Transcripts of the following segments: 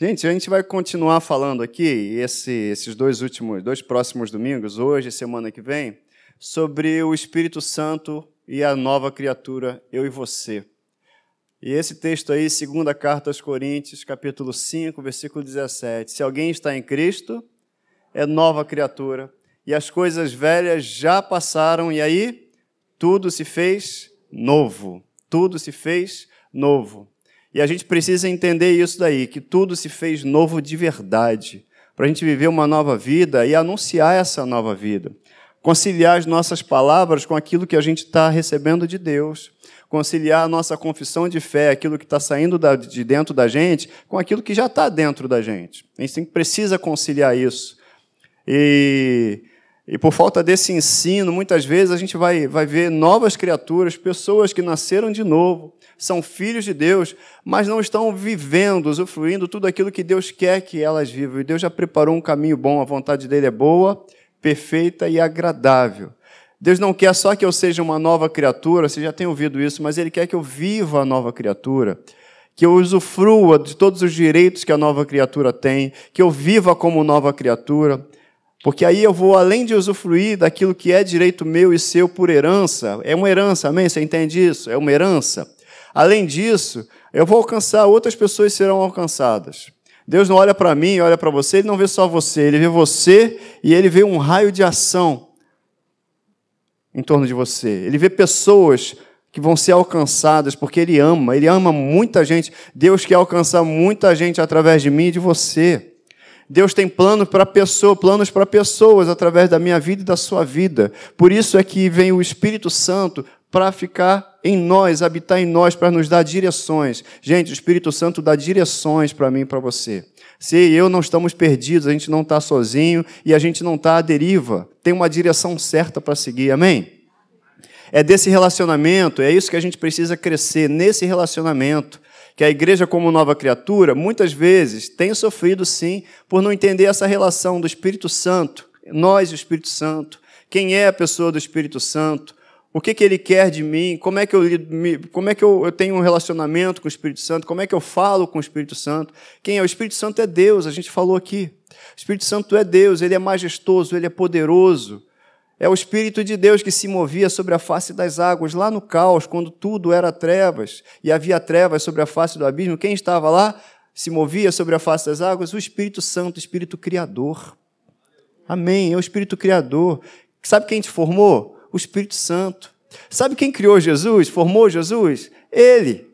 Gente, a gente vai continuar falando aqui, esse, esses dois últimos, dois próximos domingos, hoje e semana que vem, sobre o Espírito Santo e a nova criatura, eu e você. E esse texto aí, segunda carta aos Coríntios, capítulo 5, versículo 17. Se alguém está em Cristo, é nova criatura, e as coisas velhas já passaram, e aí tudo se fez novo. Tudo se fez novo. E a gente precisa entender isso daí, que tudo se fez novo de verdade, para a gente viver uma nova vida e anunciar essa nova vida. Conciliar as nossas palavras com aquilo que a gente está recebendo de Deus. Conciliar a nossa confissão de fé, aquilo que está saindo de dentro da gente, com aquilo que já está dentro da gente. A gente precisa conciliar isso. E e por falta desse ensino, muitas vezes a gente vai, vai ver novas criaturas, pessoas que nasceram de novo, são filhos de Deus, mas não estão vivendo, usufruindo tudo aquilo que Deus quer que elas vivam. E Deus já preparou um caminho bom, a vontade dele é boa, perfeita e agradável. Deus não quer só que eu seja uma nova criatura, você já tem ouvido isso, mas Ele quer que eu viva a nova criatura, que eu usufrua de todos os direitos que a nova criatura tem, que eu viva como nova criatura. Porque aí eu vou, além de usufruir daquilo que é direito meu e seu por herança, é uma herança, amém? Você entende isso? É uma herança. Além disso, eu vou alcançar, outras pessoas serão alcançadas. Deus não olha para mim, olha para você, ele não vê só você, ele vê você e ele vê um raio de ação em torno de você. Ele vê pessoas que vão ser alcançadas porque ele ama, ele ama muita gente. Deus quer alcançar muita gente através de mim e de você. Deus tem planos para pessoa, planos para pessoas através da minha vida e da sua vida. Por isso é que vem o Espírito Santo para ficar em nós, habitar em nós, para nos dar direções. Gente, o Espírito Santo dá direções para mim e para você. Se eu não estamos perdidos, a gente não está sozinho e a gente não está à deriva. Tem uma direção certa para seguir, amém? É desse relacionamento, é isso que a gente precisa crescer, nesse relacionamento que a igreja, como nova criatura, muitas vezes tem sofrido sim por não entender essa relação do Espírito Santo, nós e o Espírito Santo, quem é a pessoa do Espírito Santo, o que, que ele quer de mim, como é que, eu, como é que eu, eu tenho um relacionamento com o Espírito Santo, como é que eu falo com o Espírito Santo. Quem é? O Espírito Santo é Deus, a gente falou aqui. O Espírito Santo é Deus, ele é majestoso, ele é poderoso. É o Espírito de Deus que se movia sobre a face das águas, lá no caos, quando tudo era trevas e havia trevas sobre a face do abismo. Quem estava lá se movia sobre a face das águas? O Espírito Santo, o Espírito Criador. Amém. É o Espírito Criador. Sabe quem te formou? O Espírito Santo. Sabe quem criou Jesus, formou Jesus? Ele.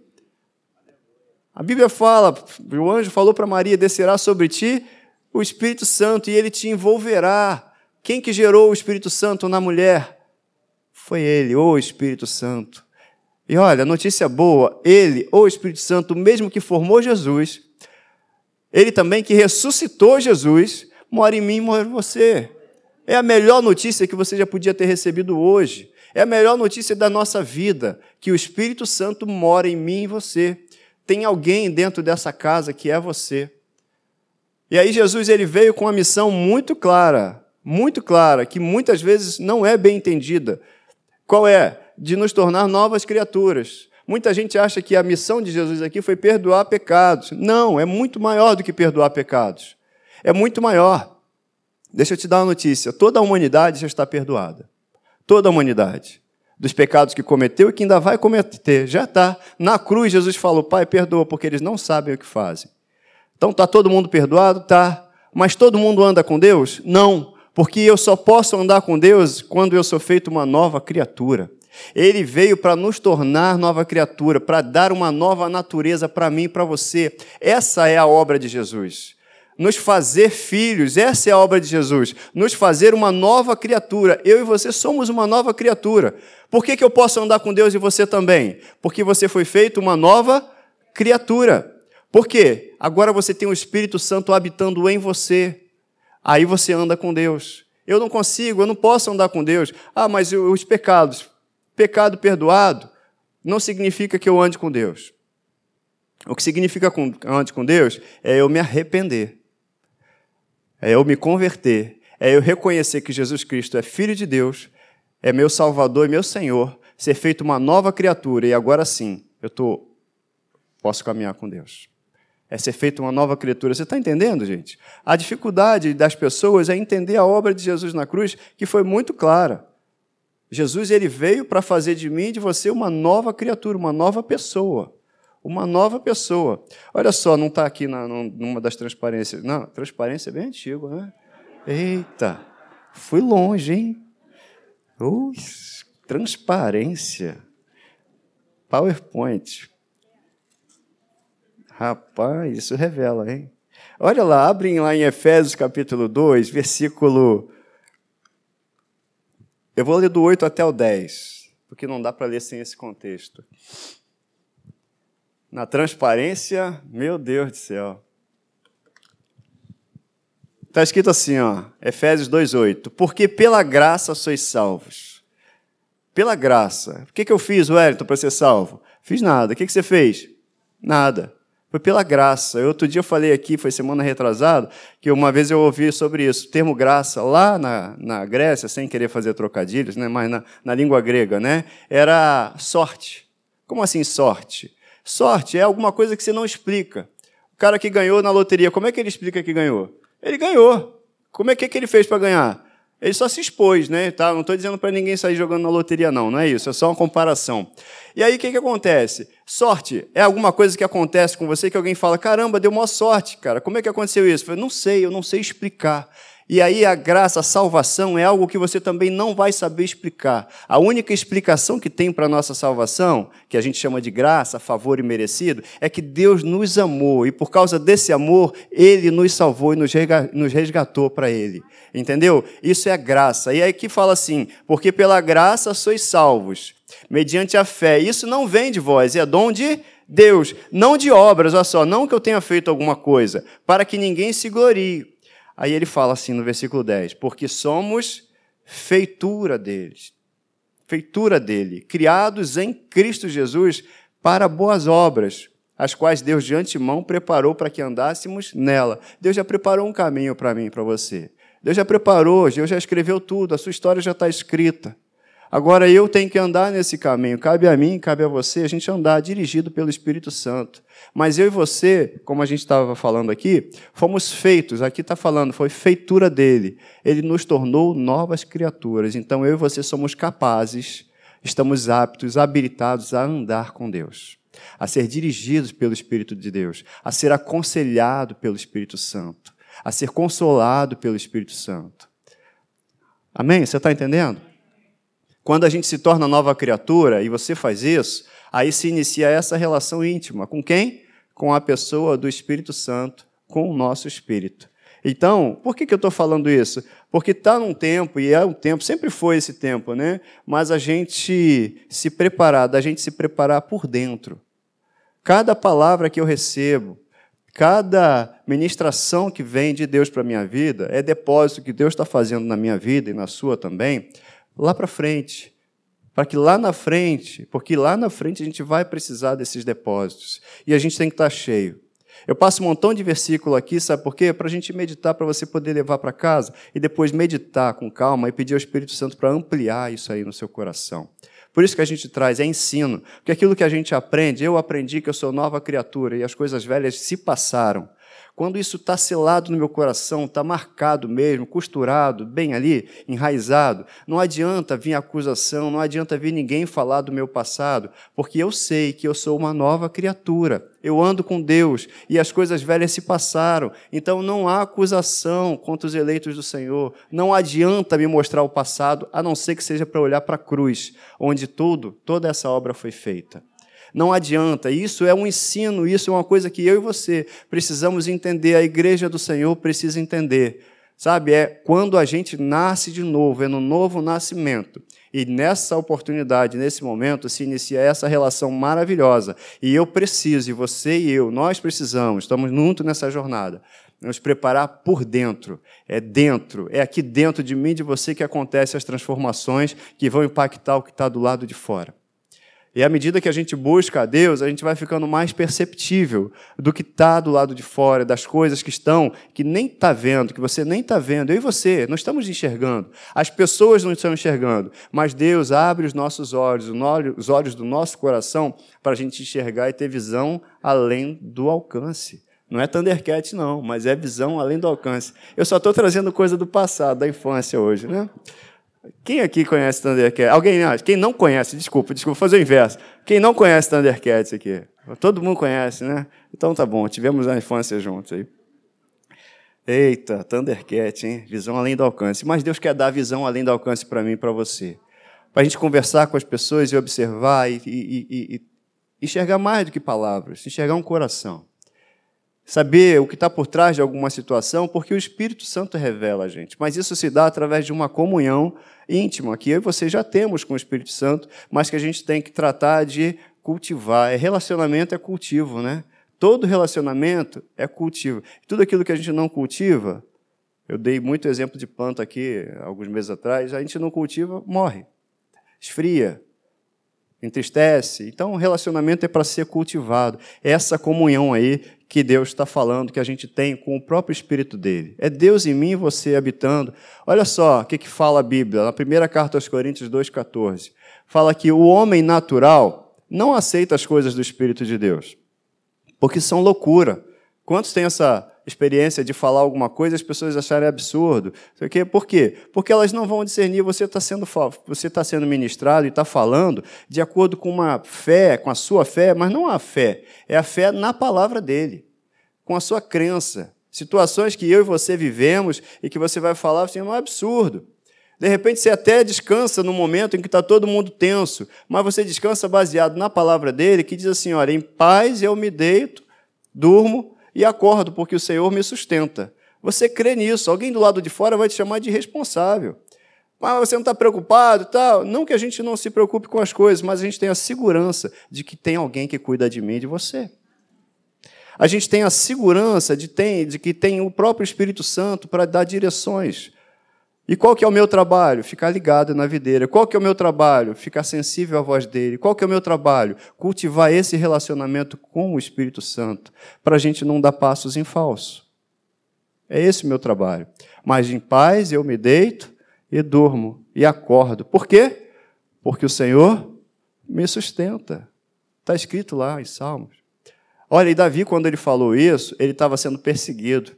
A Bíblia fala, o anjo falou para Maria: descerá sobre ti o Espírito Santo e ele te envolverá quem que gerou o Espírito Santo na mulher? Foi ele, o Espírito Santo. E olha, notícia boa, ele, o Espírito Santo, mesmo que formou Jesus, ele também que ressuscitou Jesus, mora em mim, mora em você. É a melhor notícia que você já podia ter recebido hoje. É a melhor notícia da nossa vida, que o Espírito Santo mora em mim e você. Tem alguém dentro dessa casa que é você. E aí Jesus ele veio com uma missão muito clara muito clara, que muitas vezes não é bem entendida. Qual é? De nos tornar novas criaturas. Muita gente acha que a missão de Jesus aqui foi perdoar pecados. Não, é muito maior do que perdoar pecados. É muito maior. Deixa eu te dar uma notícia: toda a humanidade já está perdoada. Toda a humanidade. Dos pecados que cometeu e que ainda vai cometer. Já está. Na cruz, Jesus falou: Pai, perdoa, porque eles não sabem o que fazem. Então, está todo mundo perdoado? Tá. Mas todo mundo anda com Deus? Não porque eu só posso andar com Deus quando eu sou feito uma nova criatura. Ele veio para nos tornar nova criatura, para dar uma nova natureza para mim e para você. Essa é a obra de Jesus. Nos fazer filhos, essa é a obra de Jesus. Nos fazer uma nova criatura. Eu e você somos uma nova criatura. Por que, que eu posso andar com Deus e você também? Porque você foi feito uma nova criatura. Por quê? Agora você tem o Espírito Santo habitando em você. Aí você anda com Deus. Eu não consigo, eu não posso andar com Deus. Ah, mas os pecados, pecado perdoado, não significa que eu ande com Deus. O que significa que eu ande com Deus é eu me arrepender, é eu me converter, é eu reconhecer que Jesus Cristo é Filho de Deus, é meu Salvador e meu Senhor, ser feito uma nova criatura e agora sim eu tô, posso caminhar com Deus. É ser feita uma nova criatura. Você está entendendo, gente? A dificuldade das pessoas é entender a obra de Jesus na cruz, que foi muito clara. Jesus ele veio para fazer de mim e de você uma nova criatura, uma nova pessoa. Uma nova pessoa. Olha só, não está aqui na, numa das transparências. Não, transparência é bem antigo, né? Eita, fui longe, hein? Ui, transparência. PowerPoint. Rapaz, isso revela, hein? Olha lá, abrem lá em Efésios capítulo 2, versículo. Eu vou ler do 8 até o 10, porque não dá para ler sem esse contexto. Na transparência, meu Deus do céu. Está escrito assim, ó, Efésios 2,8. Porque pela graça sois salvos. Pela graça. O que, que eu fiz, Wellington, para ser salvo? Fiz nada. O que, que você fez? Nada. Foi pela graça. Eu, outro dia eu falei aqui, foi semana retrasada, que uma vez eu ouvi sobre isso, o termo graça, lá na, na Grécia, sem querer fazer trocadilhos, né, mas na, na língua grega, né, era sorte. Como assim sorte? Sorte é alguma coisa que você não explica. O cara que ganhou na loteria, como é que ele explica que ganhou? Ele ganhou. Como é que, que ele fez para ganhar? Ele só se expôs, né? Tá? Não estou dizendo para ninguém sair jogando na loteria, não, não é isso, é só uma comparação. E aí o que, que acontece? Sorte é alguma coisa que acontece com você que alguém fala: caramba, deu maior sorte, cara. Como é que aconteceu isso? Eu não sei, eu não sei explicar. E aí a graça, a salvação é algo que você também não vai saber explicar. A única explicação que tem para a nossa salvação, que a gente chama de graça, favor e merecido, é que Deus nos amou e por causa desse amor, Ele nos salvou e nos resgatou para Ele. Entendeu? Isso é graça. E aí que fala assim, porque pela graça sois salvos, mediante a fé. Isso não vem de vós, é dom de Deus, não de obras, olha só, não que eu tenha feito alguma coisa, para que ninguém se glorie Aí ele fala assim no versículo 10: Porque somos feitura deles, feitura dele, criados em Cristo Jesus para boas obras, as quais Deus de antemão preparou para que andássemos nela. Deus já preparou um caminho para mim para você. Deus já preparou, Deus já escreveu tudo, a sua história já está escrita. Agora eu tenho que andar nesse caminho. Cabe a mim, cabe a você, a gente andar dirigido pelo Espírito Santo. Mas eu e você, como a gente estava falando aqui, fomos feitos, aqui está falando, foi feitura dele. Ele nos tornou novas criaturas. Então eu e você somos capazes, estamos aptos, habilitados a andar com Deus, a ser dirigidos pelo Espírito de Deus, a ser aconselhado pelo Espírito Santo, a ser consolado pelo Espírito Santo. Amém? Você está entendendo? Quando a gente se torna nova criatura, e você faz isso, aí se inicia essa relação íntima. Com quem? Com a pessoa do Espírito Santo, com o nosso espírito. Então, por que, que eu estou falando isso? Porque está num tempo, e é um tempo, sempre foi esse tempo, né? Mas a gente se preparar, da gente se preparar por dentro. Cada palavra que eu recebo, cada ministração que vem de Deus para a minha vida, é depósito que Deus está fazendo na minha vida e na sua também, lá para frente. Para que lá na frente, porque lá na frente a gente vai precisar desses depósitos. E a gente tem que estar tá cheio. Eu passo um montão de versículo aqui, sabe por quê? Para a gente meditar, para você poder levar para casa e depois meditar com calma e pedir ao Espírito Santo para ampliar isso aí no seu coração. Por isso que a gente traz, é ensino. Porque aquilo que a gente aprende, eu aprendi que eu sou nova criatura e as coisas velhas se passaram. Quando isso está selado no meu coração, está marcado mesmo, costurado, bem ali, enraizado, não adianta vir acusação, não adianta vir ninguém falar do meu passado, porque eu sei que eu sou uma nova criatura. Eu ando com Deus e as coisas velhas se passaram. Então não há acusação contra os eleitos do Senhor. Não adianta me mostrar o passado, a não ser que seja para olhar para a cruz, onde tudo, toda essa obra foi feita. Não adianta. Isso é um ensino, isso é uma coisa que eu e você precisamos entender, a igreja do Senhor precisa entender. Sabe, é quando a gente nasce de novo, é no novo nascimento. E nessa oportunidade, nesse momento, se inicia essa relação maravilhosa. E eu preciso, e você e eu, nós precisamos, estamos juntos nessa jornada, nos preparar por dentro. É dentro, é aqui dentro de mim de você que acontecem as transformações que vão impactar o que está do lado de fora. E à medida que a gente busca a Deus, a gente vai ficando mais perceptível do que está do lado de fora, das coisas que estão, que nem está vendo, que você nem está vendo. Eu e você, não estamos enxergando. As pessoas não estão enxergando. Mas Deus abre os nossos olhos, os olhos do nosso coração, para a gente enxergar e ter visão além do alcance. Não é Thundercat, não, mas é visão além do alcance. Eu só estou trazendo coisa do passado, da infância hoje, né? Quem aqui conhece Thundercats? Alguém? Não, quem não conhece, desculpa, desculpa, fazer o inverso. Quem não conhece Thundercats aqui? Todo mundo conhece, né? Então tá bom, tivemos a infância juntos aí. Eita, Thundercat, hein? Visão além do alcance. Mas Deus quer dar visão além do alcance para mim e para você. Para a gente conversar com as pessoas e observar e, e, e, e enxergar mais do que palavras, enxergar um coração saber o que está por trás de alguma situação, porque o Espírito Santo revela a gente. Mas isso se dá através de uma comunhão íntima, que eu e você já temos com o Espírito Santo, mas que a gente tem que tratar de cultivar. É relacionamento é cultivo, né? Todo relacionamento é cultivo. Tudo aquilo que a gente não cultiva, eu dei muito exemplo de planta aqui alguns meses atrás, a gente não cultiva, morre, esfria, entristece. Então, o relacionamento é para ser cultivado. Essa comunhão aí que Deus está falando, que a gente tem com o próprio Espírito dele. É Deus em mim e você habitando. Olha só o que, que fala a Bíblia, na primeira carta aos Coríntios 2,14. Fala que o homem natural não aceita as coisas do Espírito de Deus, porque são loucura. Quantos têm essa experiência de falar alguma coisa, as pessoas acharem absurdo. Por quê? Porque elas não vão discernir, você está sendo, você tá sendo ministrado e está falando de acordo com uma fé, com a sua fé, mas não a fé, é a fé na palavra dele, com a sua crença. Situações que eu e você vivemos e que você vai falar assim, é um absurdo. De repente você até descansa no momento em que está todo mundo tenso, mas você descansa baseado na palavra dele, que diz assim: olha, em paz eu me deito, durmo e acordo, porque o Senhor me sustenta. Você crê nisso, alguém do lado de fora vai te chamar de responsável. Mas você não está preocupado tal. Não que a gente não se preocupe com as coisas, mas a gente tem a segurança de que tem alguém que cuida de mim e de você. A gente tem a segurança de, tem, de que tem o próprio Espírito Santo para dar direções. E qual que é o meu trabalho? Ficar ligado na videira. Qual que é o meu trabalho? Ficar sensível à voz dele. Qual que é o meu trabalho? Cultivar esse relacionamento com o Espírito Santo, para a gente não dar passos em falso. É esse o meu trabalho. Mas em paz eu me deito e durmo e acordo. Por quê? Porque o Senhor me sustenta. Está escrito lá em Salmos. Olha, e Davi, quando ele falou isso, ele estava sendo perseguido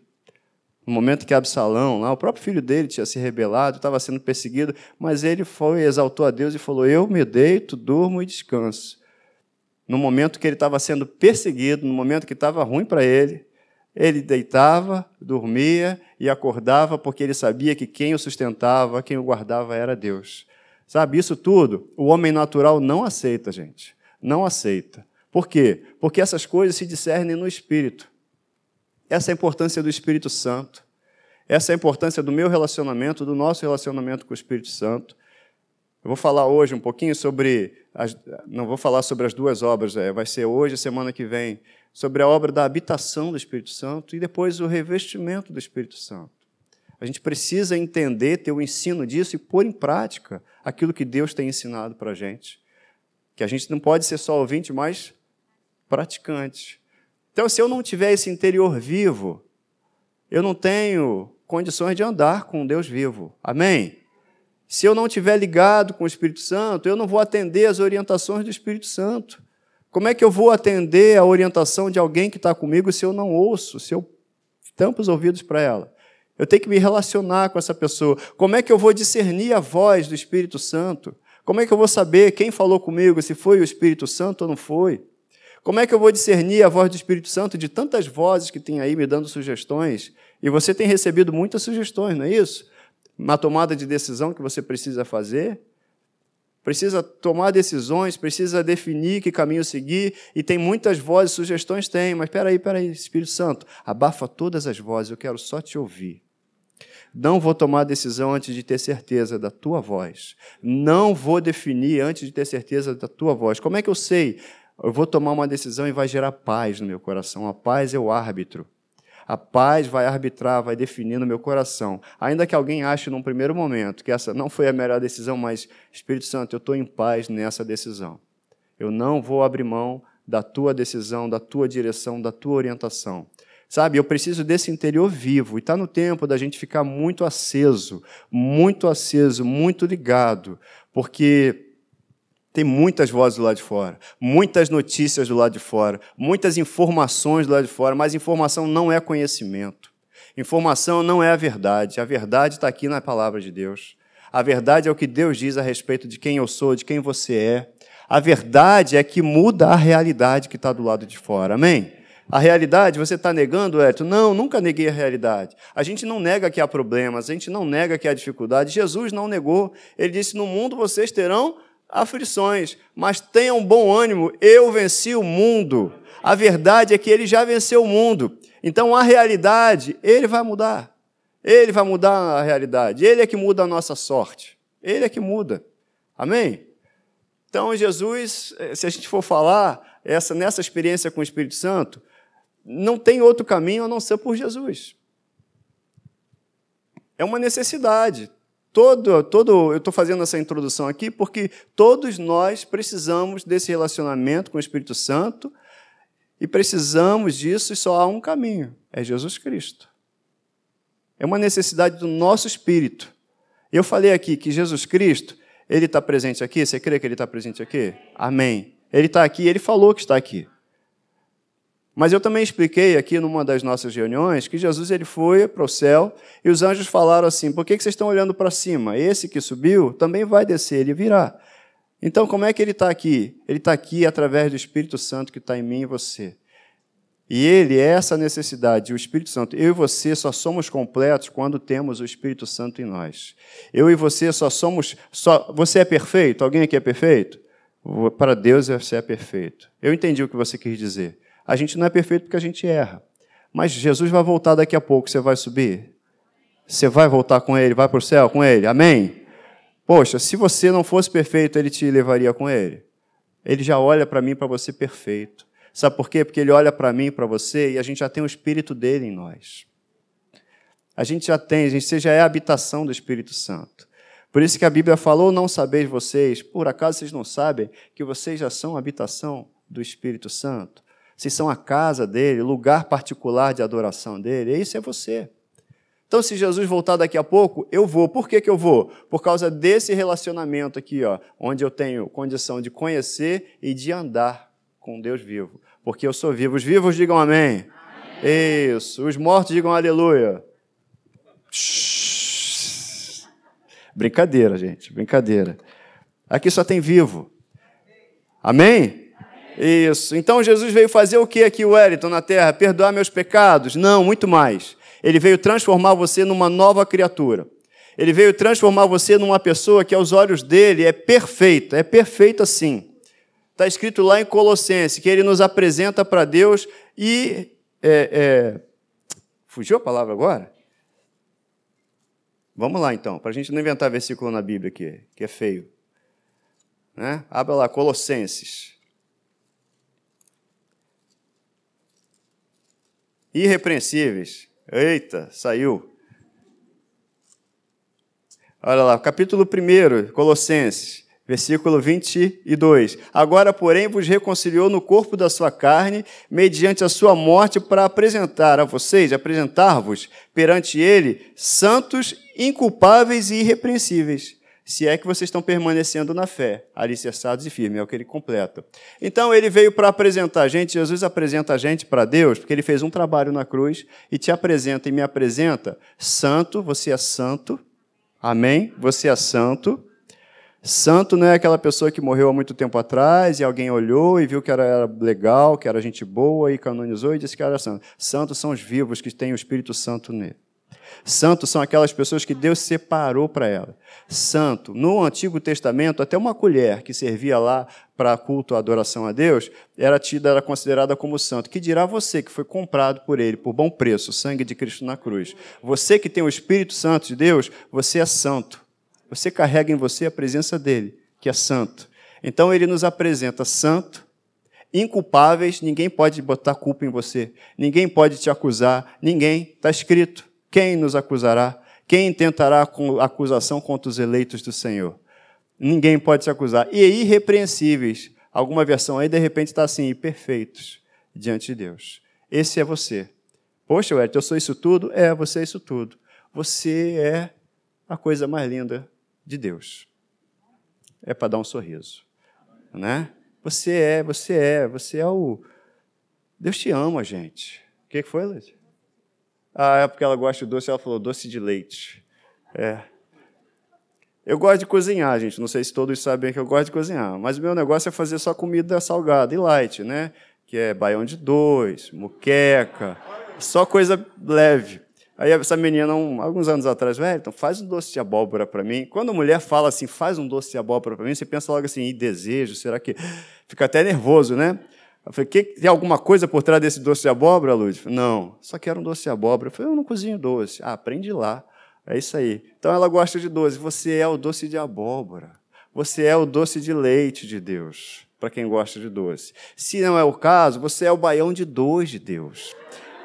no momento que Absalão, lá, o próprio filho dele tinha se rebelado, estava sendo perseguido, mas ele foi, exaltou a Deus e falou: Eu me deito, durmo e descanso. No momento que ele estava sendo perseguido, no momento que estava ruim para ele, ele deitava, dormia e acordava, porque ele sabia que quem o sustentava, quem o guardava era Deus. Sabe, isso tudo o homem natural não aceita, gente. Não aceita. Por quê? Porque essas coisas se discernem no espírito. Essa é a importância do Espírito Santo. Essa é a importância do meu relacionamento, do nosso relacionamento com o Espírito Santo. Eu vou falar hoje um pouquinho sobre. As, não vou falar sobre as duas obras, é, vai ser hoje, semana que vem, sobre a obra da habitação do Espírito Santo e depois o revestimento do Espírito Santo. A gente precisa entender, ter o ensino disso e pôr em prática aquilo que Deus tem ensinado para a gente. Que a gente não pode ser só ouvinte, mas praticante. Então, se eu não tiver esse interior vivo, eu não tenho condições de andar com Deus vivo. Amém? Se eu não estiver ligado com o Espírito Santo, eu não vou atender as orientações do Espírito Santo. Como é que eu vou atender a orientação de alguém que está comigo se eu não ouço, se eu tampo os ouvidos para ela? Eu tenho que me relacionar com essa pessoa. Como é que eu vou discernir a voz do Espírito Santo? Como é que eu vou saber quem falou comigo, se foi o Espírito Santo ou não foi? Como é que eu vou discernir a voz do Espírito Santo de tantas vozes que tem aí me dando sugestões? E você tem recebido muitas sugestões, não é isso? Uma tomada de decisão que você precisa fazer. Precisa tomar decisões, precisa definir que caminho seguir, e tem muitas vozes, sugestões tem, mas espera aí, espera aí, Espírito Santo, abafa todas as vozes, eu quero só te ouvir. Não vou tomar decisão antes de ter certeza da tua voz. Não vou definir antes de ter certeza da tua voz. Como é que eu sei? Eu vou tomar uma decisão e vai gerar paz no meu coração. A paz é o árbitro. A paz vai arbitrar, vai definir no meu coração. Ainda que alguém ache num primeiro momento que essa não foi a melhor decisão, mas Espírito Santo, eu estou em paz nessa decisão. Eu não vou abrir mão da tua decisão, da tua direção, da tua orientação. Sabe, eu preciso desse interior vivo. E está no tempo da gente ficar muito aceso, muito aceso, muito ligado, porque Tem muitas vozes do lado de fora, muitas notícias do lado de fora, muitas informações do lado de fora, mas informação não é conhecimento. Informação não é a verdade. A verdade está aqui na palavra de Deus. A verdade é o que Deus diz a respeito de quem eu sou, de quem você é. A verdade é que muda a realidade que está do lado de fora. Amém? A realidade, você está negando, Edson? Não, nunca neguei a realidade. A gente não nega que há problemas, a gente não nega que há dificuldade. Jesus não negou. Ele disse: No mundo vocês terão aflições, mas tenham bom ânimo, eu venci o mundo. A verdade é que ele já venceu o mundo. Então a realidade, ele vai mudar. Ele vai mudar a realidade. Ele é que muda a nossa sorte. Ele é que muda. Amém? Então Jesus, se a gente for falar essa nessa experiência com o Espírito Santo, não tem outro caminho a não ser por Jesus. É uma necessidade. Todo, todo, eu estou fazendo essa introdução aqui porque todos nós precisamos desse relacionamento com o Espírito Santo e precisamos disso e só há um caminho: é Jesus Cristo. É uma necessidade do nosso espírito. Eu falei aqui que Jesus Cristo, ele está presente aqui. Você crê que ele está presente aqui? Amém. Ele está aqui, ele falou que está aqui. Mas eu também expliquei aqui numa das nossas reuniões que Jesus ele foi para o céu e os anjos falaram assim: por que vocês estão olhando para cima? Esse que subiu também vai descer, ele virá. Então, como é que ele está aqui? Ele está aqui através do Espírito Santo que está em mim e você. E ele é essa necessidade, o Espírito Santo. Eu e você só somos completos quando temos o Espírito Santo em nós. Eu e você só somos. Só, você é perfeito? Alguém aqui é perfeito? Para Deus você é perfeito. Eu entendi o que você quis dizer. A gente não é perfeito porque a gente erra. Mas Jesus vai voltar daqui a pouco, você vai subir? Você vai voltar com ele, vai para o céu com ele? Amém? Poxa, se você não fosse perfeito, ele te levaria com ele. Ele já olha para mim, para você perfeito. Sabe por quê? Porque ele olha para mim, para você, e a gente já tem o Espírito dele em nós. A gente já tem, a gente já é a habitação do Espírito Santo. Por isso que a Bíblia falou: não sabeis vocês, por acaso vocês não sabem que vocês já são a habitação do Espírito Santo? Se são a casa dele, lugar particular de adoração dele, isso é você. Então, se Jesus voltar daqui a pouco, eu vou. Por que, que eu vou? Por causa desse relacionamento aqui, ó, onde eu tenho condição de conhecer e de andar com Deus vivo. Porque eu sou vivo. Os vivos digam amém. amém. Isso. Os mortos digam aleluia. Brincadeira, gente. Brincadeira. Aqui só tem vivo. Amém? Isso. Então Jesus veio fazer o que aqui, Wellington, na terra? Perdoar meus pecados? Não, muito mais. Ele veio transformar você numa nova criatura. Ele veio transformar você numa pessoa que, aos olhos dele, é perfeita, é perfeita sim. Está escrito lá em Colossenses que ele nos apresenta para Deus e. É, é... Fugiu a palavra agora? Vamos lá então, para a gente não inventar versículo na Bíblia aqui, que é feio. Né? Abra lá, Colossenses. Irrepreensíveis. Eita, saiu. Olha lá, capítulo 1, Colossenses, versículo 22. Agora, porém, vos reconciliou no corpo da sua carne, mediante a sua morte, para apresentar a vocês, apresentar-vos perante ele, santos, inculpáveis e irrepreensíveis se é que vocês estão permanecendo na fé, alicerçados e firmes, é o que ele completa. Então ele veio para apresentar a gente, Jesus apresenta a gente para Deus, porque ele fez um trabalho na cruz e te apresenta e me apresenta santo, você é santo, amém? Você é santo. Santo não é aquela pessoa que morreu há muito tempo atrás e alguém olhou e viu que era legal, que era gente boa e canonizou e disse que era santo. Santos são os vivos que têm o Espírito Santo nele. Santos são aquelas pessoas que Deus separou para ela. Santo, no Antigo Testamento, até uma colher que servia lá para culto, adoração a Deus, era tida, era considerada como santo. Que dirá você que foi comprado por ele por bom preço, o sangue de Cristo na cruz? Você que tem o Espírito Santo de Deus, você é santo. Você carrega em você a presença dele, que é santo. Então ele nos apresenta santo, inculpáveis, ninguém pode botar culpa em você, ninguém pode te acusar, ninguém, está escrito. Quem nos acusará? Quem tentará acusação contra os eleitos do Senhor? Ninguém pode se acusar. E irrepreensíveis. Alguma versão aí, de repente, está assim, perfeitos diante de Deus. Esse é você. Poxa, Wellington, eu sou isso tudo? É, você é isso tudo. Você é a coisa mais linda de Deus. É para dar um sorriso. né? Você é, você é, você é o. Deus te ama, gente. O que foi, Luiz? Ah, é porque ela gosta de doce, ela falou doce de leite. É. Eu gosto de cozinhar, gente. Não sei se todos sabem que eu gosto de cozinhar, mas o meu negócio é fazer só comida salgada e light, né? Que é baião de dois, muqueca, só coisa leve. Aí essa menina, um, alguns anos atrás, velho, então faz um doce de abóbora para mim. Quando a mulher fala assim, faz um doce de abóbora para mim, você pensa logo assim, e desejo, será que... Fica até nervoso, né? Eu falei, que, tem alguma coisa por trás desse doce de abóbora, Luz? Não, só quero um doce de abóbora. Eu falei, eu não cozinho doce. Ah, aprende lá. É isso aí. Então ela gosta de doce. Você é o doce de abóbora. Você é o doce de leite de Deus, para quem gosta de doce. Se não é o caso, você é o baião de dois de Deus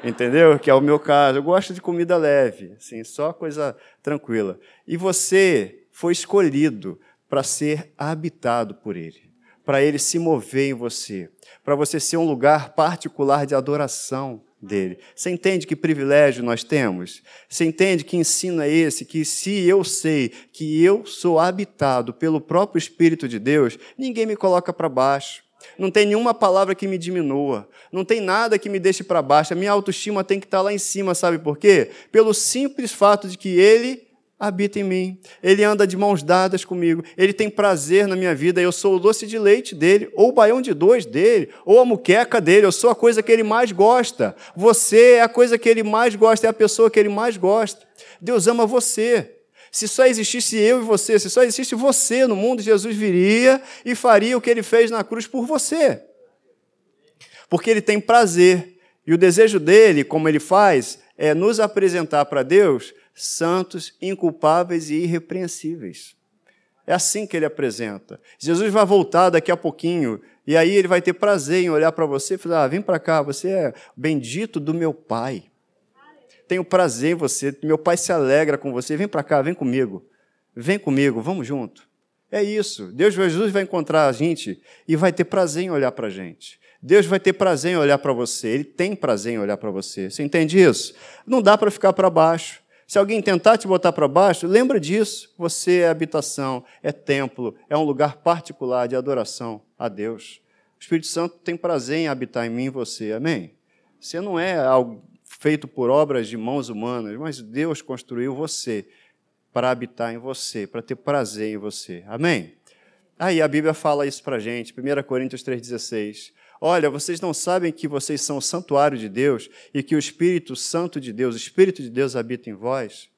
entendeu? Que é o meu caso. Eu gosto de comida leve, assim, só coisa tranquila. E você foi escolhido para ser habitado por Ele, para Ele se mover em você, para você ser um lugar particular de adoração dele. Você entende que privilégio nós temos? Você entende que ensino é esse? Que se eu sei que eu sou habitado pelo próprio Espírito de Deus, ninguém me coloca para baixo. Não tem nenhuma palavra que me diminua. Não tem nada que me deixe para baixo. A minha autoestima tem que estar tá lá em cima, sabe por quê? Pelo simples fato de que Ele habita em mim. Ele anda de mãos dadas comigo. Ele tem prazer na minha vida. Eu sou o doce de leite dele, ou o baião de dois dele, ou a muqueca dele. Eu sou a coisa que ele mais gosta. Você é a coisa que ele mais gosta, é a pessoa que ele mais gosta. Deus ama você. Se só existisse eu e você, se só existisse você no mundo, Jesus viria e faria o que ele fez na cruz por você. Porque ele tem prazer. E o desejo dele, como ele faz, é nos apresentar para Deus santos, inculpáveis e irrepreensíveis. É assim que ele apresenta. Jesus vai voltar daqui a pouquinho e aí ele vai ter prazer em olhar para você e falar: ah, vem para cá, você é bendito do meu Pai tenho prazer em você, meu pai se alegra com você, vem para cá, vem comigo, vem comigo, vamos junto. É isso. Deus, Jesus vai encontrar a gente e vai ter prazer em olhar para a gente. Deus vai ter prazer em olhar para você. Ele tem prazer em olhar para você. Você entende isso? Não dá para ficar para baixo. Se alguém tentar te botar para baixo, lembra disso. Você é habitação, é templo, é um lugar particular de adoração a Deus. O Espírito Santo tem prazer em habitar em mim e você. Amém? Você não é algo feito por obras de mãos humanas, mas Deus construiu você para habitar em você, para ter prazer em você. Amém? Aí a Bíblia fala isso para a gente, 1 Coríntios 3,16. Olha, vocês não sabem que vocês são o santuário de Deus e que o Espírito Santo de Deus, o Espírito de Deus habita em vós?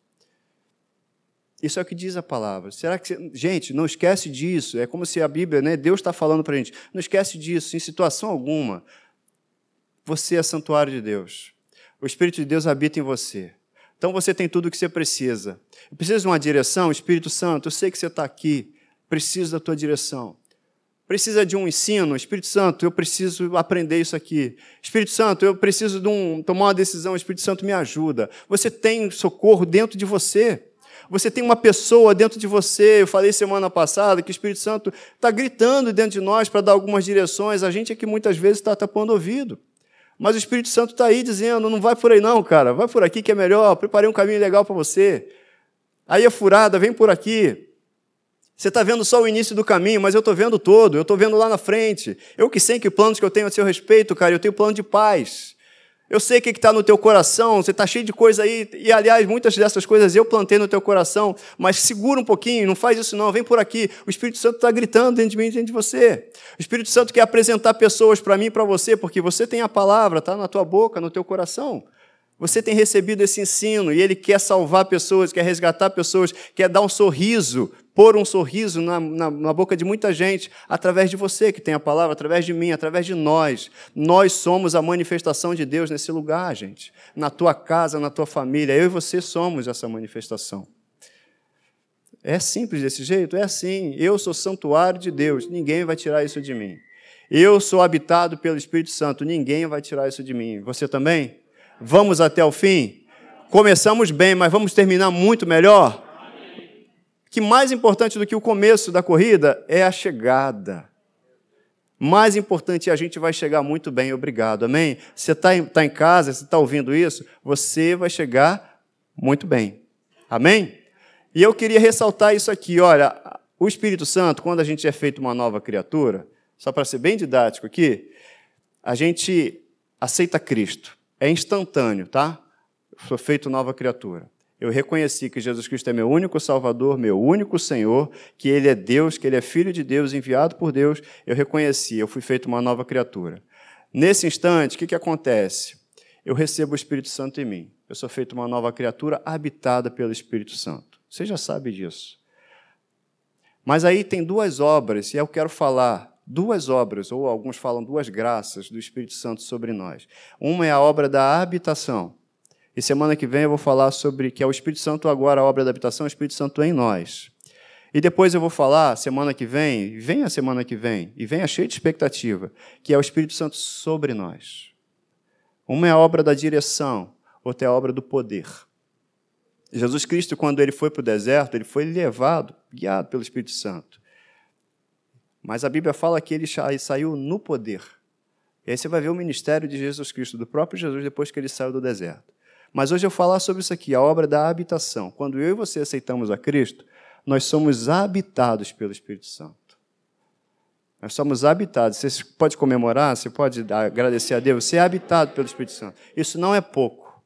Isso é o que diz a palavra. Será que. Gente, não esquece disso. É como se a Bíblia, né? Deus está falando para a gente. Não esquece disso, em situação alguma. Você é santuário de Deus. O Espírito de Deus habita em você. Então você tem tudo o que você precisa. Precisa de uma direção? Espírito Santo, eu sei que você está aqui. Preciso da tua direção. Precisa de um ensino? Espírito Santo, eu preciso aprender isso aqui. Espírito Santo, eu preciso de um, tomar uma decisão. Espírito Santo, me ajuda. Você tem socorro dentro de você. Você tem uma pessoa dentro de você. Eu falei semana passada que o Espírito Santo está gritando dentro de nós para dar algumas direções. A gente é que muitas vezes está tapando o ouvido. Mas o Espírito Santo está aí dizendo: não vai por aí, não, cara, vai por aqui que é melhor, preparei um caminho legal para você. Aí a furada, vem por aqui. Você está vendo só o início do caminho, mas eu estou vendo todo, eu estou vendo lá na frente. Eu que sei que planos que eu tenho a seu respeito, cara, eu tenho plano de paz. Eu sei o que está no teu coração, você está cheio de coisa aí, e aliás, muitas dessas coisas eu plantei no teu coração, mas segura um pouquinho, não faz isso não, vem por aqui. O Espírito Santo está gritando dentro de mim, dentro de você. O Espírito Santo quer apresentar pessoas para mim e para você, porque você tem a palavra, está na tua boca, no teu coração. Você tem recebido esse ensino e ele quer salvar pessoas, quer resgatar pessoas, quer dar um sorriso pôr um sorriso na, na, na, boca de muita gente através de você que tem a palavra, através de mim, através de nós. Nós somos a manifestação de Deus nesse lugar, gente. Na tua casa, na tua família. Eu e você somos essa manifestação. É simples desse jeito? É assim. Eu sou santuário de Deus, ninguém vai tirar isso de mim. Eu sou habitado pelo Espírito Santo, ninguém vai tirar isso de mim. Você também? Vamos até o fim? Começamos bem, mas vamos terminar muito melhor? Que mais importante do que o começo da corrida é a chegada. Mais importante, a gente vai chegar muito bem, obrigado, amém? Você está em, tá em casa, você está ouvindo isso, você vai chegar muito bem, amém? E eu queria ressaltar isso aqui, olha, o Espírito Santo, quando a gente é feito uma nova criatura, só para ser bem didático aqui, a gente aceita Cristo. É instantâneo, tá? Sou feito nova criatura. Eu reconheci que Jesus Cristo é meu único Salvador, meu único Senhor, que Ele é Deus, que Ele é Filho de Deus, enviado por Deus. Eu reconheci, eu fui feito uma nova criatura. Nesse instante, o que, que acontece? Eu recebo o Espírito Santo em mim. Eu sou feito uma nova criatura habitada pelo Espírito Santo. Você já sabe disso. Mas aí tem duas obras, e eu quero falar duas obras, ou alguns falam duas graças do Espírito Santo sobre nós. Uma é a obra da habitação. E semana que vem eu vou falar sobre que é o Espírito Santo agora, a obra da habitação, o Espírito Santo em nós. E depois eu vou falar, semana que vem, vem a semana que vem, e venha cheio de expectativa, que é o Espírito Santo sobre nós. Uma é a obra da direção, outra é a obra do poder. Jesus Cristo, quando ele foi para o deserto, ele foi levado, guiado pelo Espírito Santo. Mas a Bíblia fala que ele saiu no poder. E aí você vai ver o ministério de Jesus Cristo, do próprio Jesus, depois que ele saiu do deserto. Mas hoje eu falar sobre isso aqui, a obra da habitação. Quando eu e você aceitamos a Cristo, nós somos habitados pelo Espírito Santo. Nós somos habitados. Você pode comemorar, você pode agradecer a Deus. Você é habitado pelo Espírito Santo. Isso não é pouco.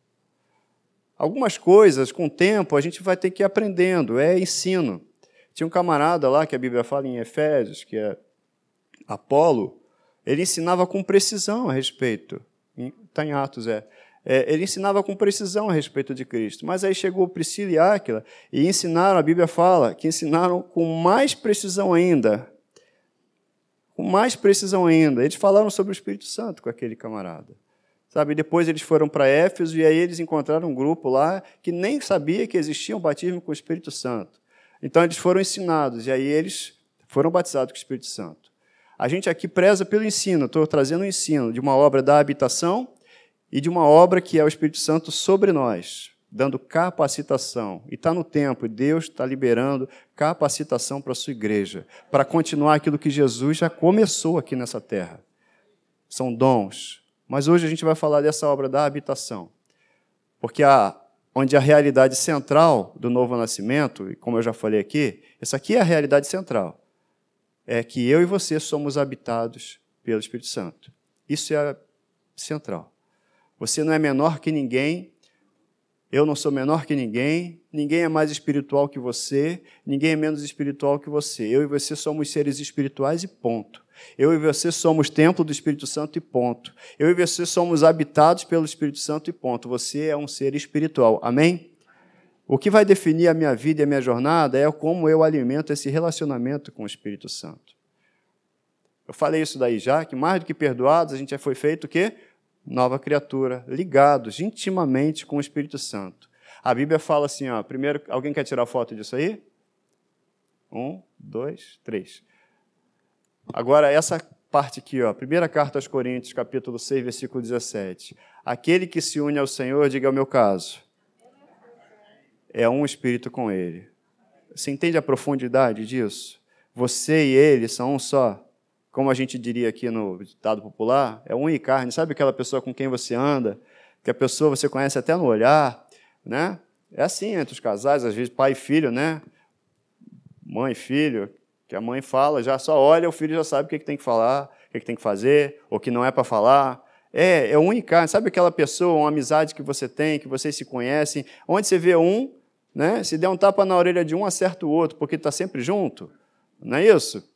Algumas coisas, com o tempo, a gente vai ter que ir aprendendo. É ensino. Tinha um camarada lá que a Bíblia fala em Efésios, que é Apolo. Ele ensinava com precisão a respeito. Está em Atos, é é, ele ensinava com precisão a respeito de Cristo. Mas aí chegou Priscila e Áquila e ensinaram, a Bíblia fala, que ensinaram com mais precisão ainda. Com mais precisão ainda. Eles falaram sobre o Espírito Santo com aquele camarada. Sabe, depois eles foram para Éfeso e aí eles encontraram um grupo lá que nem sabia que existia um batismo com o Espírito Santo. Então eles foram ensinados e aí eles foram batizados com o Espírito Santo. A gente aqui preza pelo ensino, estou trazendo o ensino de uma obra da habitação e de uma obra que é o Espírito Santo sobre nós, dando capacitação. E está no tempo, e Deus está liberando capacitação para a sua igreja, para continuar aquilo que Jesus já começou aqui nessa terra. São dons. Mas hoje a gente vai falar dessa obra da habitação. Porque a, onde a realidade central do novo nascimento, e como eu já falei aqui, essa aqui é a realidade central, é que eu e você somos habitados pelo Espírito Santo. Isso é central. Você não é menor que ninguém, eu não sou menor que ninguém, ninguém é mais espiritual que você, ninguém é menos espiritual que você. Eu e você somos seres espirituais e ponto. Eu e você somos templo do Espírito Santo e ponto. Eu e você somos habitados pelo Espírito Santo e ponto. Você é um ser espiritual. Amém? O que vai definir a minha vida e a minha jornada é como eu alimento esse relacionamento com o Espírito Santo. Eu falei isso daí já, que mais do que perdoados, a gente já foi feito o quê? Nova criatura, ligados intimamente com o Espírito Santo. A Bíblia fala assim, ó, primeiro, alguém quer tirar foto disso aí? Um, dois, três. Agora, essa parte aqui, ó, primeira carta aos Coríntios, capítulo 6, versículo 17. Aquele que se une ao Senhor, diga é o meu caso, é um espírito com ele. Você entende a profundidade disso? Você e ele são um só como a gente diria aqui no ditado popular, é unha e carne. Sabe aquela pessoa com quem você anda, que a pessoa você conhece até no olhar, né? É assim entre os casais, às vezes pai e filho, né? Mãe e filho, que a mãe fala, já só olha, o filho já sabe o que, que tem que falar, o que, que tem que fazer, ou que não é para falar. É, é unha e carne. Sabe aquela pessoa, uma amizade que você tem, que vocês se conhecem, onde você vê um, né? Se der um tapa na orelha de um, acerta o outro, porque está sempre junto. Não é isso?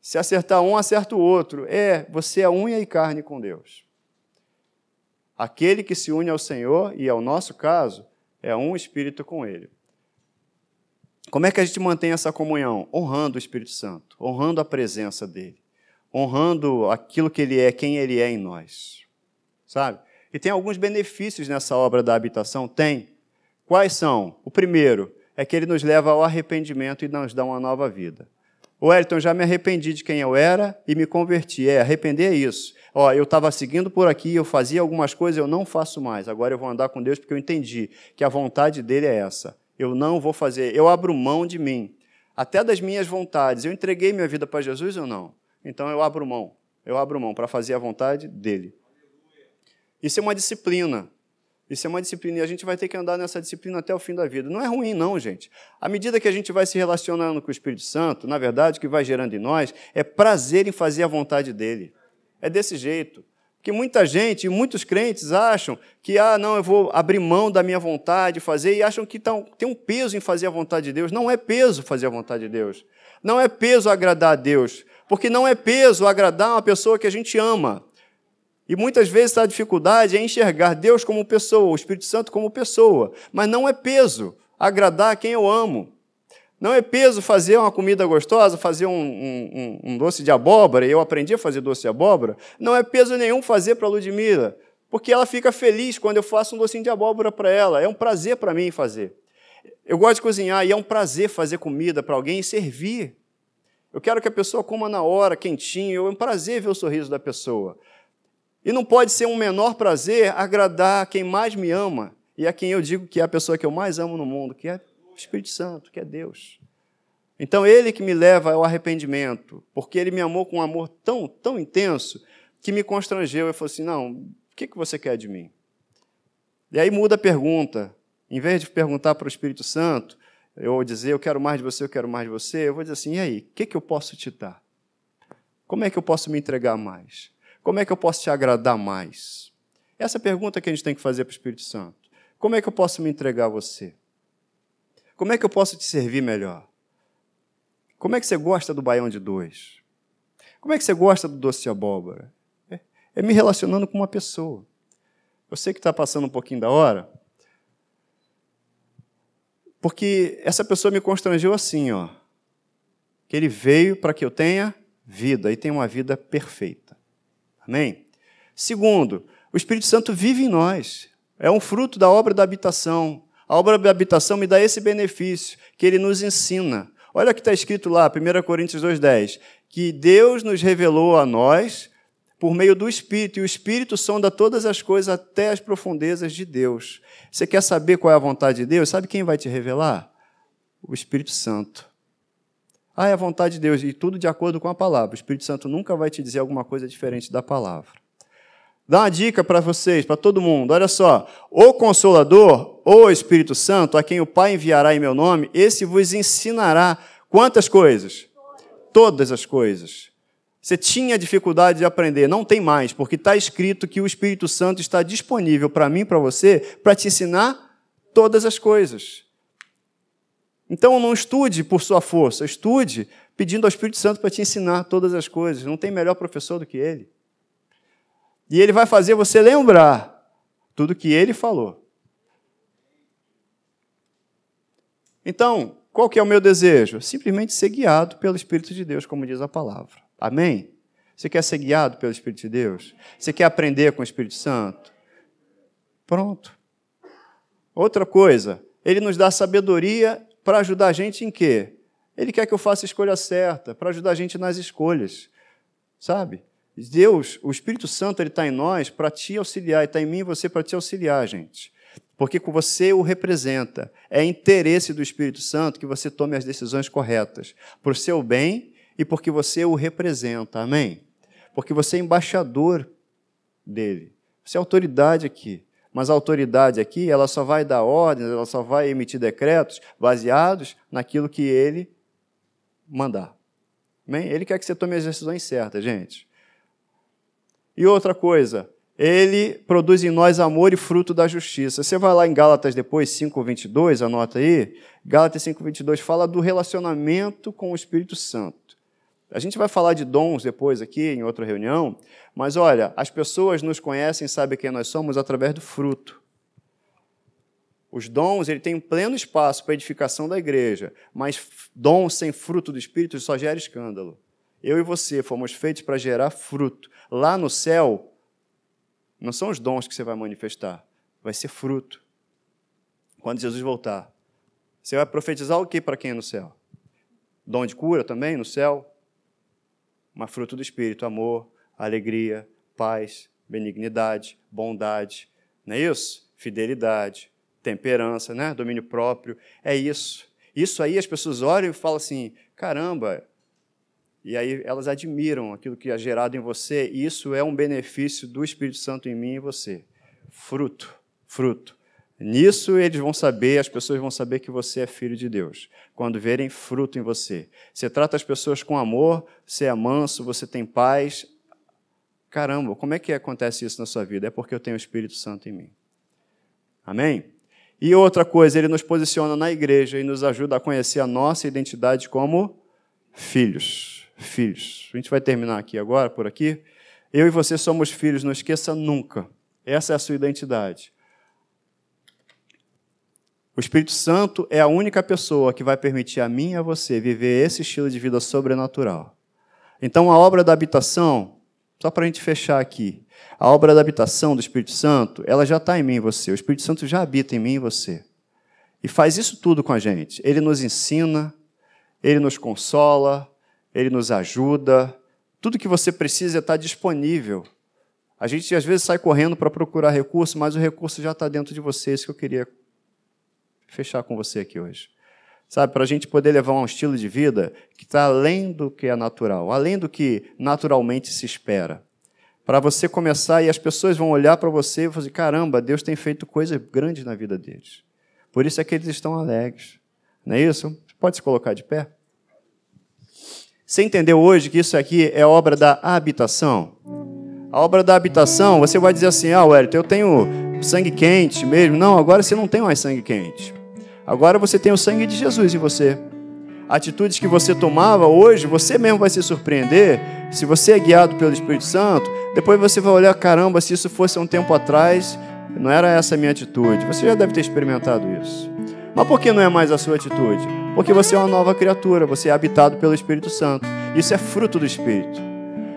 Se acertar um, acerta o outro. É, você é unha e carne com Deus. Aquele que se une ao Senhor, e ao nosso caso, é um espírito com Ele. Como é que a gente mantém essa comunhão? Honrando o Espírito Santo, honrando a presença dele, honrando aquilo que ele é, quem ele é em nós. Sabe? E tem alguns benefícios nessa obra da habitação? Tem. Quais são? O primeiro é que ele nos leva ao arrependimento e nos dá uma nova vida. Ô, Elton, já me arrependi de quem eu era e me converti. É, arrepender é isso. Ó, eu estava seguindo por aqui, eu fazia algumas coisas, eu não faço mais. Agora eu vou andar com Deus porque eu entendi que a vontade dele é essa. Eu não vou fazer, eu abro mão de mim, até das minhas vontades. Eu entreguei minha vida para Jesus ou não? Então eu abro mão. Eu abro mão para fazer a vontade dele. Isso é uma disciplina. Isso é uma disciplina e a gente vai ter que andar nessa disciplina até o fim da vida. Não é ruim, não, gente. À medida que a gente vai se relacionando com o Espírito Santo, na verdade, o que vai gerando em nós é prazer em fazer a vontade dele. É desse jeito. Porque muita gente, muitos crentes acham que, ah, não, eu vou abrir mão da minha vontade, fazer, e acham que tem um peso em fazer a vontade de Deus. Não é peso fazer a vontade de Deus. Não é peso agradar a Deus. Porque não é peso agradar uma pessoa que a gente ama. E muitas vezes a dificuldade é enxergar Deus como pessoa, o Espírito Santo como pessoa. Mas não é peso agradar quem eu amo. Não é peso fazer uma comida gostosa, fazer um, um, um, doce de abóbora, eu aprendi a fazer doce de abóbora. Não é peso nenhum fazer para a Ludmilla, porque ela fica feliz quando eu faço um docinho de abóbora para ela. É um prazer para mim fazer. Eu gosto de cozinhar e é um prazer fazer comida para alguém e servir. Eu quero que a pessoa coma na hora, quentinho. É um prazer ver o sorriso da pessoa. E não pode ser um menor prazer agradar quem mais me ama e a quem eu digo que é a pessoa que eu mais amo no mundo, que é Espírito Santo, que é Deus. Então, ele que me leva ao arrependimento, porque ele me amou com um amor tão, tão intenso que me constrangeu. Eu falei assim: não, o que, que você quer de mim? E aí muda a pergunta. Em vez de perguntar para o Espírito Santo, eu dizer eu quero mais de você, eu quero mais de você, eu vou dizer assim: e aí, o que, que eu posso te dar? Como é que eu posso me entregar mais? Como é que eu posso te agradar mais? Essa é pergunta que a gente tem que fazer para o Espírito Santo. Como é que eu posso me entregar a você? Como é que eu posso te servir melhor? Como é que você gosta do baião de dois? Como é que você gosta do doce de abóbora? É, é me relacionando com uma pessoa. Eu sei que está passando um pouquinho da hora, porque essa pessoa me constrangeu assim, ó, que ele veio para que eu tenha vida e tenha uma vida perfeita. Amém? Segundo, o Espírito Santo vive em nós. É um fruto da obra da habitação. A obra da habitação me dá esse benefício, que ele nos ensina. Olha o que está escrito lá, 1 Coríntios 2,10: que Deus nos revelou a nós por meio do Espírito, e o Espírito sonda todas as coisas até as profundezas de Deus. Você quer saber qual é a vontade de Deus? Sabe quem vai te revelar? O Espírito Santo. Ah, é a vontade de Deus, e tudo de acordo com a palavra. O Espírito Santo nunca vai te dizer alguma coisa diferente da palavra. Dá uma dica para vocês, para todo mundo. Olha só: o Consolador, ou Espírito Santo, a quem o Pai enviará em meu nome, esse vos ensinará quantas coisas? Todas as coisas. Você tinha dificuldade de aprender, não tem mais, porque está escrito que o Espírito Santo está disponível para mim, para você, para te ensinar todas as coisas. Então não estude por sua força, estude pedindo ao Espírito Santo para te ensinar todas as coisas. Não tem melhor professor do que ele. E ele vai fazer você lembrar tudo que ele falou. Então, qual que é o meu desejo? Simplesmente ser guiado pelo Espírito de Deus, como diz a palavra. Amém? Você quer ser guiado pelo Espírito de Deus? Você quer aprender com o Espírito Santo? Pronto. Outra coisa, ele nos dá sabedoria para ajudar a gente em quê? Ele quer que eu faça a escolha certa, para ajudar a gente nas escolhas. Sabe? Deus, o Espírito Santo, ele está em nós para te auxiliar, e está em mim e você para te auxiliar, gente. Porque você o representa. É interesse do Espírito Santo que você tome as decisões corretas, por seu bem e porque você o representa. Amém? Porque você é embaixador dele. Você é autoridade aqui. Mas a autoridade aqui, ela só vai dar ordens, ela só vai emitir decretos baseados naquilo que ele mandar. Amém? Ele quer que você tome as decisões certas, gente. E outra coisa, ele produz em nós amor e fruto da justiça. Você vai lá em Gálatas depois, 5:22, anota aí. Gálatas 5:22 fala do relacionamento com o Espírito Santo. A gente vai falar de dons depois aqui em outra reunião, mas olha, as pessoas nos conhecem, sabem quem nós somos através do fruto. Os dons, ele tem pleno espaço para a edificação da igreja, mas dom sem fruto do Espírito só gera escândalo. Eu e você fomos feitos para gerar fruto. Lá no céu, não são os dons que você vai manifestar, vai ser fruto. Quando Jesus voltar, você vai profetizar o que para quem é no céu? Dom de cura também no céu? Mas fruto do Espírito, amor, alegria, paz, benignidade, bondade, não é isso? Fidelidade, temperança, né? domínio próprio, é isso. Isso aí as pessoas olham e falam assim: caramba, e aí elas admiram aquilo que é gerado em você, e isso é um benefício do Espírito Santo em mim e você. Fruto, Fruto. Nisso eles vão saber, as pessoas vão saber que você é filho de Deus, quando verem fruto em você. Você trata as pessoas com amor, você é manso, você tem paz. Caramba, como é que acontece isso na sua vida? É porque eu tenho o Espírito Santo em mim. Amém? E outra coisa, ele nos posiciona na igreja e nos ajuda a conhecer a nossa identidade como filhos. Filhos. A gente vai terminar aqui agora, por aqui. Eu e você somos filhos, não esqueça nunca. Essa é a sua identidade. O Espírito Santo é a única pessoa que vai permitir a mim e a você viver esse estilo de vida sobrenatural. Então, a obra da habitação, só para a gente fechar aqui, a obra da habitação do Espírito Santo, ela já está em mim e você. O Espírito Santo já habita em mim e você. E faz isso tudo com a gente. Ele nos ensina, ele nos consola, ele nos ajuda. Tudo que você precisa está disponível. A gente às vezes sai correndo para procurar recurso, mas o recurso já está dentro de você. Isso que eu queria fechar com você aqui hoje. Sabe, para a gente poder levar um estilo de vida que está além do que é natural, além do que naturalmente se espera. Para você começar e as pessoas vão olhar para você e falar assim, caramba, Deus tem feito coisas grandes na vida deles. Por isso é que eles estão alegres. Não é isso? Pode se colocar de pé? Você entendeu hoje que isso aqui é obra da habitação? A obra da habitação, você vai dizer assim, ah, Wellington, eu tenho sangue quente mesmo. Não, agora você não tem mais sangue quente. Agora você tem o sangue de Jesus em você. Atitudes que você tomava hoje, você mesmo vai se surpreender. Se você é guiado pelo Espírito Santo, depois você vai olhar, caramba, se isso fosse um tempo atrás, não era essa a minha atitude. Você já deve ter experimentado isso. Mas por que não é mais a sua atitude? Porque você é uma nova criatura, você é habitado pelo Espírito Santo. Isso é fruto do Espírito.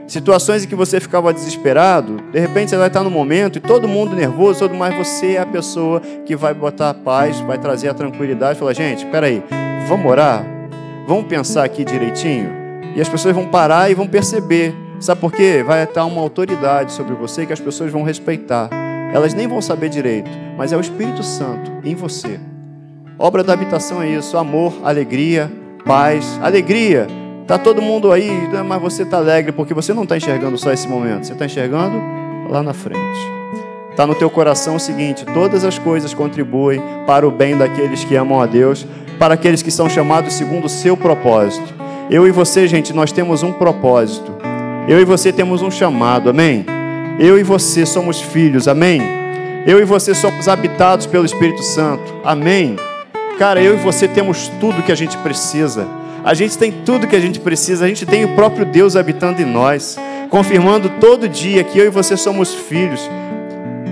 Situações em que você ficava desesperado, de repente você vai estar no momento e todo mundo nervoso, todo mais você é a pessoa que vai botar a paz, vai trazer a tranquilidade, falar, gente, peraí, vamos orar? Vamos pensar aqui direitinho? E as pessoas vão parar e vão perceber. Sabe por quê? Vai estar uma autoridade sobre você que as pessoas vão respeitar. Elas nem vão saber direito, mas é o Espírito Santo em você. Obra da habitação é isso: amor, alegria, paz. Alegria Tá todo mundo aí, mas você está alegre porque você não está enxergando só esse momento, você está enxergando lá na frente. Está no teu coração o seguinte: todas as coisas contribuem para o bem daqueles que amam a Deus, para aqueles que são chamados segundo o seu propósito. Eu e você, gente, nós temos um propósito. Eu e você temos um chamado, amém? Eu e você somos filhos, amém? Eu e você somos habitados pelo Espírito Santo, amém? Cara, eu e você temos tudo que a gente precisa. A gente tem tudo que a gente precisa, a gente tem o próprio Deus habitando em nós, confirmando todo dia que eu e você somos filhos.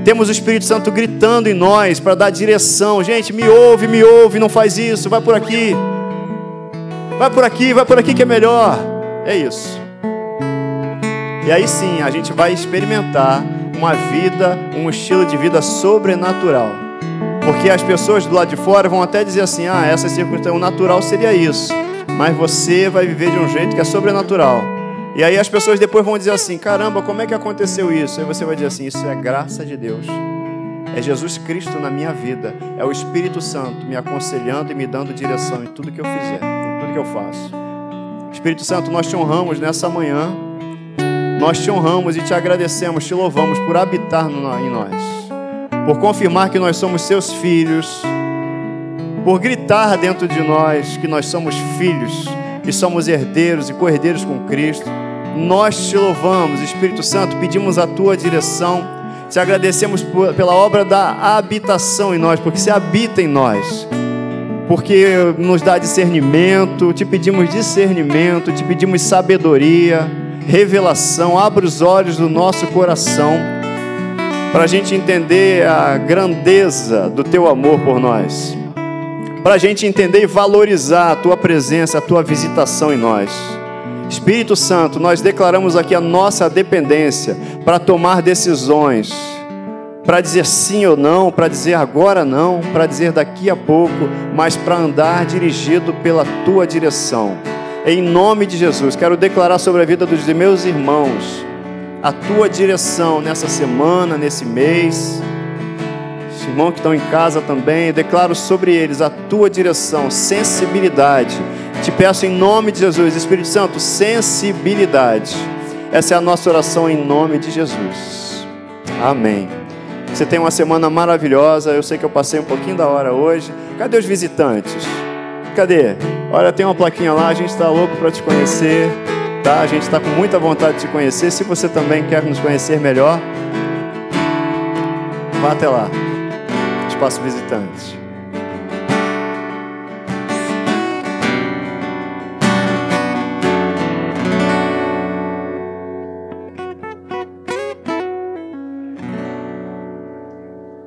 Temos o Espírito Santo gritando em nós para dar direção. Gente, me ouve, me ouve, não faz isso, vai por aqui. Vai por aqui, vai por aqui que é melhor. É isso. E aí sim, a gente vai experimentar uma vida, um estilo de vida sobrenatural. Porque as pessoas do lado de fora vão até dizer assim: ah, essa circunstância, o natural seria isso mas você vai viver de um jeito que é sobrenatural. E aí as pessoas depois vão dizer assim: caramba, como é que aconteceu isso? Aí você vai dizer assim: isso é graça de Deus. É Jesus Cristo na minha vida. É o Espírito Santo me aconselhando e me dando direção em tudo que eu fizer, em tudo que eu faço. Espírito Santo, nós te honramos nessa manhã. Nós te honramos e te agradecemos, te louvamos por habitar em nós, por confirmar que nós somos seus filhos por gritar dentro de nós que nós somos filhos e somos herdeiros e co-herdeiros com Cristo. Nós te louvamos, Espírito Santo, pedimos a tua direção, te agradecemos pela obra da habitação em nós, porque você habita em nós, porque nos dá discernimento, te pedimos discernimento, te pedimos sabedoria, revelação, abre os olhos do nosso coração, para a gente entender a grandeza do teu amor por nós para a gente entender e valorizar a tua presença, a tua visitação em nós. Espírito Santo, nós declaramos aqui a nossa dependência para tomar decisões, para dizer sim ou não, para dizer agora não, para dizer daqui a pouco, mas para andar dirigido pela tua direção. Em nome de Jesus, quero declarar sobre a vida dos meus irmãos a tua direção nessa semana, nesse mês irmãos que estão em casa também, declaro sobre eles a tua direção, sensibilidade. Te peço em nome de Jesus, Espírito Santo, sensibilidade. Essa é a nossa oração em nome de Jesus. Amém. Você tem uma semana maravilhosa. Eu sei que eu passei um pouquinho da hora hoje. Cadê os visitantes? Cadê? Olha, tem uma plaquinha lá. A gente está louco para te conhecer. Tá? A gente está com muita vontade de te conhecer. Se você também quer nos conhecer melhor, vá até lá. Espaço Visitantes.